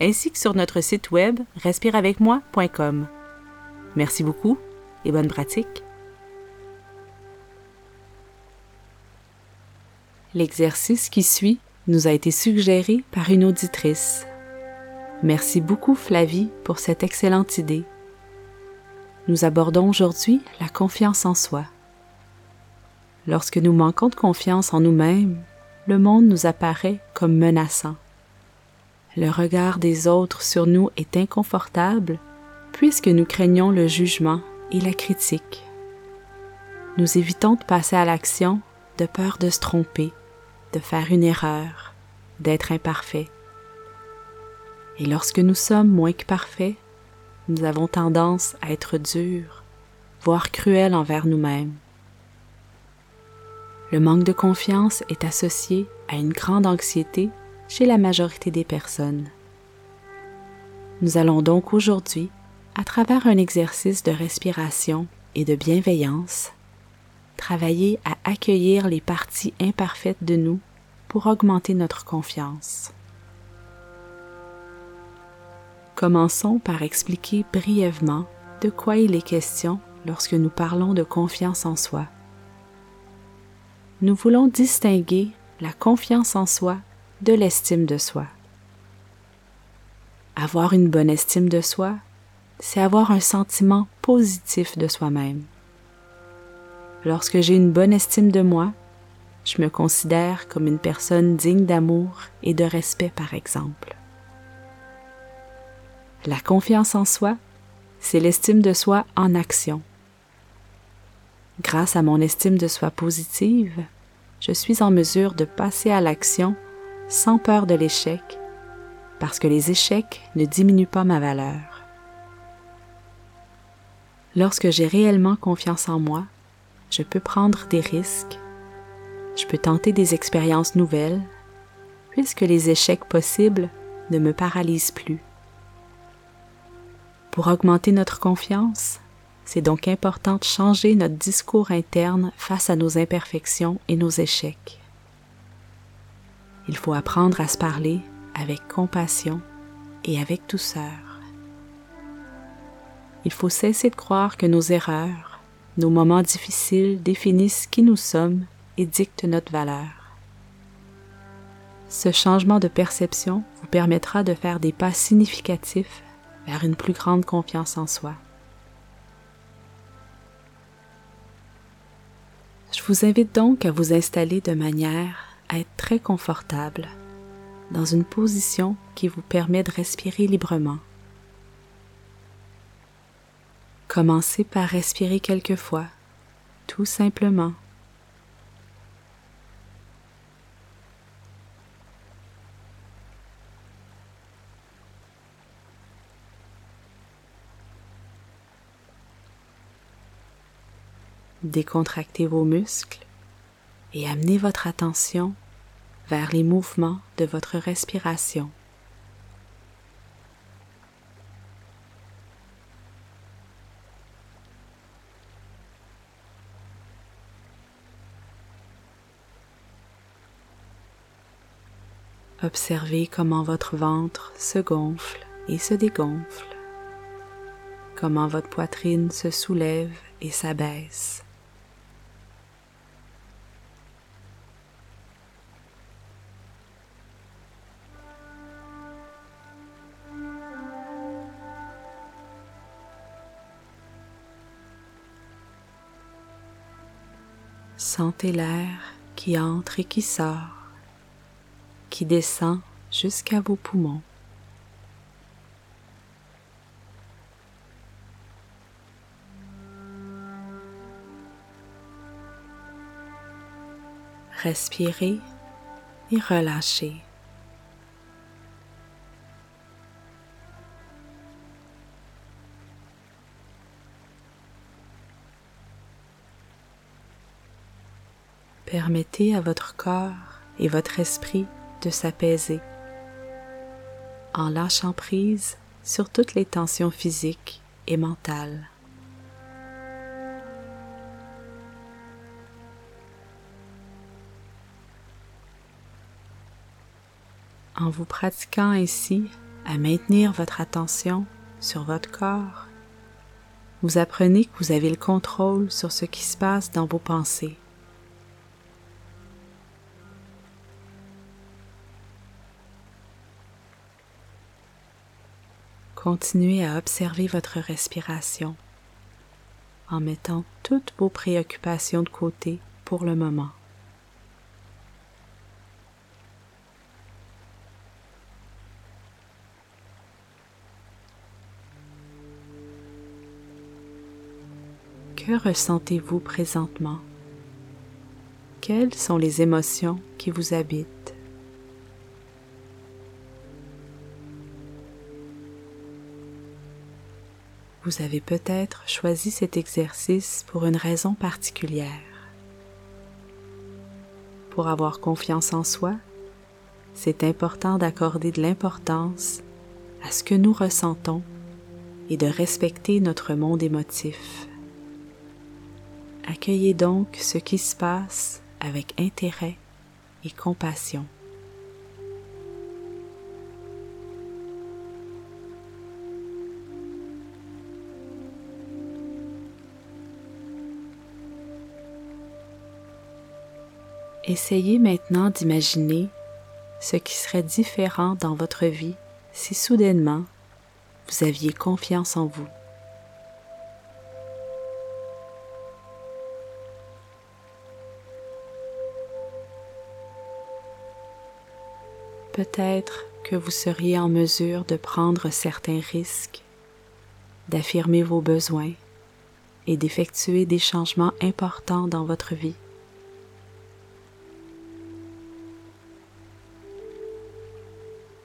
ainsi que sur notre site web respireavecmoi.com. Merci beaucoup et bonne pratique. L'exercice qui suit nous a été suggéré par une auditrice. Merci beaucoup Flavie pour cette excellente idée. Nous abordons aujourd'hui la confiance en soi. Lorsque nous manquons de confiance en nous-mêmes, le monde nous apparaît comme menaçant. Le regard des autres sur nous est inconfortable puisque nous craignons le jugement et la critique. Nous évitons de passer à l'action de peur de se tromper, de faire une erreur, d'être imparfait. Et lorsque nous sommes moins que parfaits, nous avons tendance à être durs, voire cruels envers nous-mêmes. Le manque de confiance est associé à une grande anxiété chez la majorité des personnes. Nous allons donc aujourd'hui, à travers un exercice de respiration et de bienveillance, travailler à accueillir les parties imparfaites de nous pour augmenter notre confiance. Commençons par expliquer brièvement de quoi il est question lorsque nous parlons de confiance en soi. Nous voulons distinguer la confiance en soi de l'estime de soi. Avoir une bonne estime de soi, c'est avoir un sentiment positif de soi-même. Lorsque j'ai une bonne estime de moi, je me considère comme une personne digne d'amour et de respect par exemple. La confiance en soi, c'est l'estime de soi en action. Grâce à mon estime de soi positive, je suis en mesure de passer à l'action sans peur de l'échec, parce que les échecs ne diminuent pas ma valeur. Lorsque j'ai réellement confiance en moi, je peux prendre des risques, je peux tenter des expériences nouvelles, puisque les échecs possibles ne me paralysent plus. Pour augmenter notre confiance, c'est donc important de changer notre discours interne face à nos imperfections et nos échecs. Il faut apprendre à se parler avec compassion et avec douceur. Il faut cesser de croire que nos erreurs, nos moments difficiles définissent qui nous sommes et dictent notre valeur. Ce changement de perception vous permettra de faire des pas significatifs vers une plus grande confiance en soi. Je vous invite donc à vous installer de manière être très confortable dans une position qui vous permet de respirer librement. Commencez par respirer quelques fois, tout simplement. Décontractez vos muscles et amenez votre attention vers les mouvements de votre respiration. Observez comment votre ventre se gonfle et se dégonfle, comment votre poitrine se soulève et s'abaisse. Sentez l'air qui entre et qui sort, qui descend jusqu'à vos poumons. Respirez et relâchez. À votre corps et votre esprit de s'apaiser en lâchant prise sur toutes les tensions physiques et mentales. En vous pratiquant ainsi à maintenir votre attention sur votre corps, vous apprenez que vous avez le contrôle sur ce qui se passe dans vos pensées. Continuez à observer votre respiration en mettant toutes vos préoccupations de côté pour le moment. Que ressentez-vous présentement? Quelles sont les émotions qui vous habitent? Vous avez peut-être choisi cet exercice pour une raison particulière. Pour avoir confiance en soi, c'est important d'accorder de l'importance à ce que nous ressentons et de respecter notre monde émotif. Accueillez donc ce qui se passe avec intérêt et compassion. Essayez maintenant d'imaginer ce qui serait différent dans votre vie si soudainement vous aviez confiance en vous. Peut-être que vous seriez en mesure de prendre certains risques, d'affirmer vos besoins et d'effectuer des changements importants dans votre vie.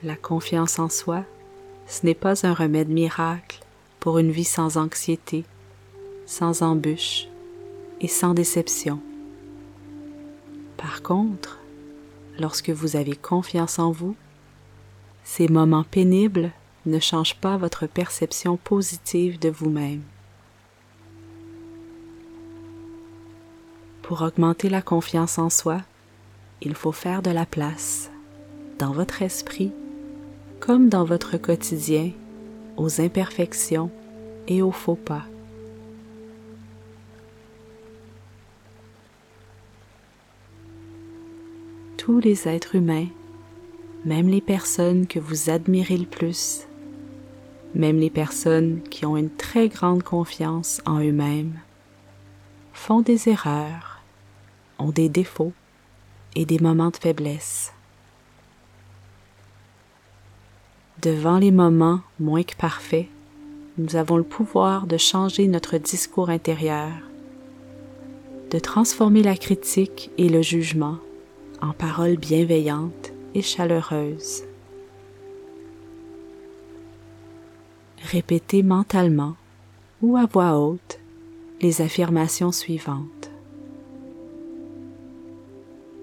La confiance en soi, ce n'est pas un remède miracle pour une vie sans anxiété, sans embûches et sans déception. Par contre, lorsque vous avez confiance en vous, ces moments pénibles ne changent pas votre perception positive de vous-même. Pour augmenter la confiance en soi, il faut faire de la place dans votre esprit comme dans votre quotidien, aux imperfections et aux faux pas. Tous les êtres humains, même les personnes que vous admirez le plus, même les personnes qui ont une très grande confiance en eux-mêmes, font des erreurs, ont des défauts et des moments de faiblesse. Devant les moments moins que parfaits, nous avons le pouvoir de changer notre discours intérieur, de transformer la critique et le jugement en paroles bienveillantes et chaleureuses. Répétez mentalement ou à voix haute les affirmations suivantes.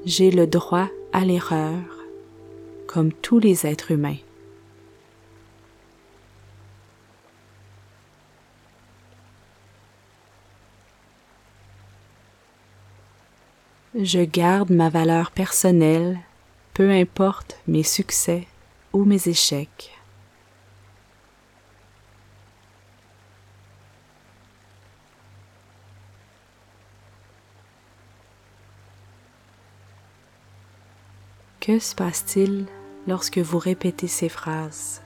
J'ai le droit à l'erreur comme tous les êtres humains. Je garde ma valeur personnelle, peu importe mes succès ou mes échecs. Que se passe-t-il lorsque vous répétez ces phrases?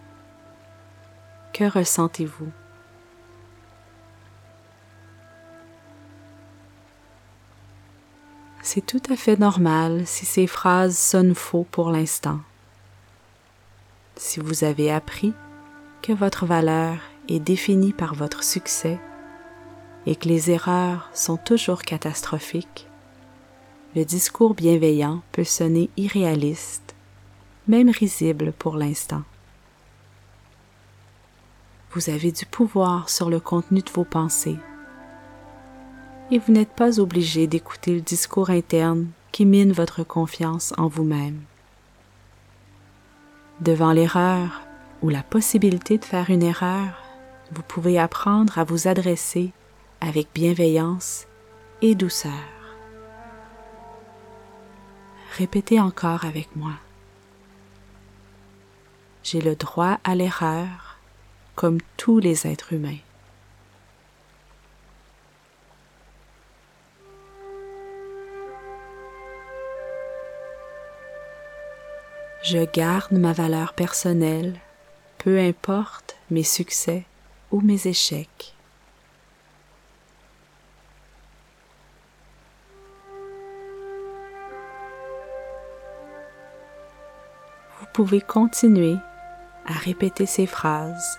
Que ressentez-vous? C'est tout à fait normal si ces phrases sonnent faux pour l'instant. Si vous avez appris que votre valeur est définie par votre succès et que les erreurs sont toujours catastrophiques, le discours bienveillant peut sonner irréaliste, même risible pour l'instant. Vous avez du pouvoir sur le contenu de vos pensées et vous n'êtes pas obligé d'écouter le discours interne qui mine votre confiance en vous-même. Devant l'erreur ou la possibilité de faire une erreur, vous pouvez apprendre à vous adresser avec bienveillance et douceur. Répétez encore avec moi. J'ai le droit à l'erreur comme tous les êtres humains. Je garde ma valeur personnelle, peu importe mes succès ou mes échecs. Vous pouvez continuer à répéter ces phrases,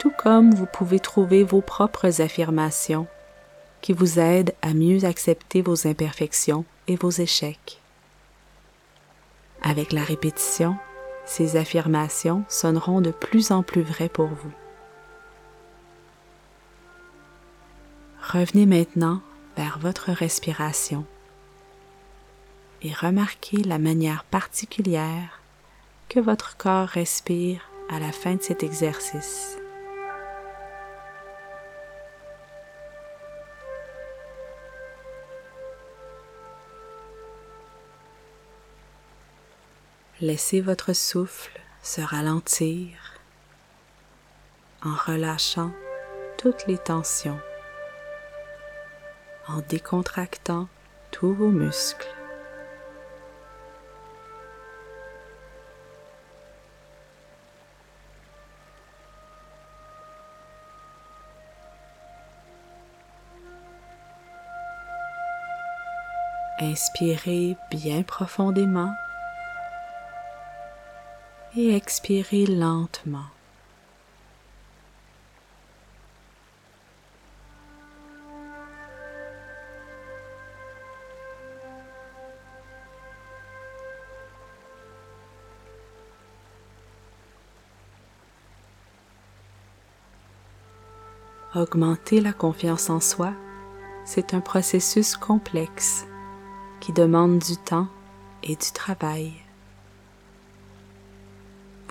tout comme vous pouvez trouver vos propres affirmations qui vous aident à mieux accepter vos imperfections et vos échecs. Avec la répétition, ces affirmations sonneront de plus en plus vraies pour vous. Revenez maintenant vers votre respiration et remarquez la manière particulière que votre corps respire à la fin de cet exercice. Laissez votre souffle se ralentir en relâchant toutes les tensions, en décontractant tous vos muscles. Inspirez bien profondément et expirez lentement. Augmenter la confiance en soi, c'est un processus complexe qui demande du temps et du travail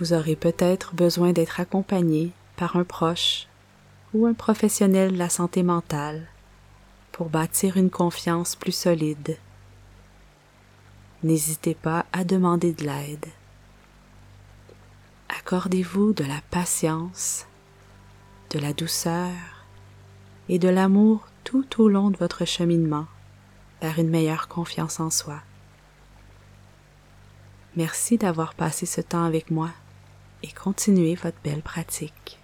vous aurez peut-être besoin d'être accompagné par un proche ou un professionnel de la santé mentale pour bâtir une confiance plus solide. N'hésitez pas à demander de l'aide. Accordez-vous de la patience, de la douceur et de l'amour tout au long de votre cheminement vers une meilleure confiance en soi. Merci d'avoir passé ce temps avec moi et continuez votre belle pratique.